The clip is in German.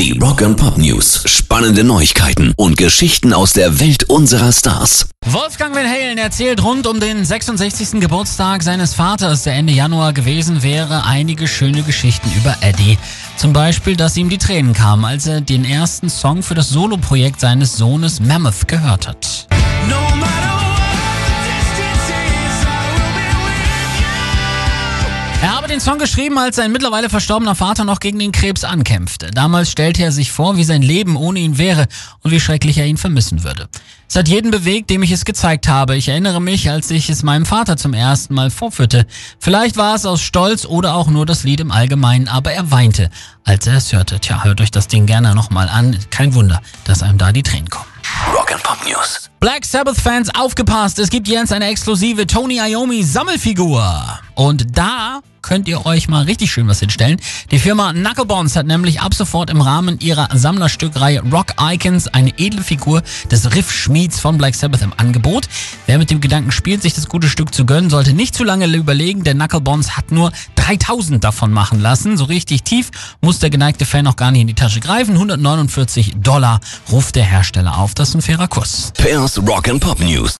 Die Rock and Pop News. Spannende Neuigkeiten und Geschichten aus der Welt unserer Stars. Wolfgang Van Halen erzählt rund um den 66. Geburtstag seines Vaters, der Ende Januar gewesen wäre, einige schöne Geschichten über Eddie. Zum Beispiel, dass ihm die Tränen kamen, als er den ersten Song für das Soloprojekt seines Sohnes Mammoth gehört hat. Habe den Song geschrieben, als sein mittlerweile verstorbener Vater noch gegen den Krebs ankämpfte. Damals stellte er sich vor, wie sein Leben ohne ihn wäre und wie schrecklich er ihn vermissen würde. Es hat jeden bewegt, dem ich es gezeigt habe. Ich erinnere mich, als ich es meinem Vater zum ersten Mal vorführte. Vielleicht war es aus Stolz oder auch nur das Lied im Allgemeinen, aber er weinte, als er es hörte. Tja, hört euch das Ding gerne nochmal an. Kein Wunder, dass einem da die Tränen kommen. Rock and Pop News. Black Sabbath-Fans aufgepasst, es gibt jetzt eine exklusive Tony Iommi Sammelfigur. Und da könnt ihr euch mal richtig schön was hinstellen. Die Firma Knucklebones hat nämlich ab sofort im Rahmen ihrer Sammlerstückreihe Rock Icons eine edle Figur des Riff-Schmieds von Black Sabbath im Angebot. Wer mit dem Gedanken spielt, sich das gute Stück zu gönnen, sollte nicht zu lange überlegen, denn Knucklebones hat nur 3000 davon machen lassen. So richtig tief muss der geneigte Fan noch gar nicht in die Tasche greifen. 149 Dollar ruft der Hersteller auf. Das ist ein fairer Kurs. Pairs Rock and Pop News.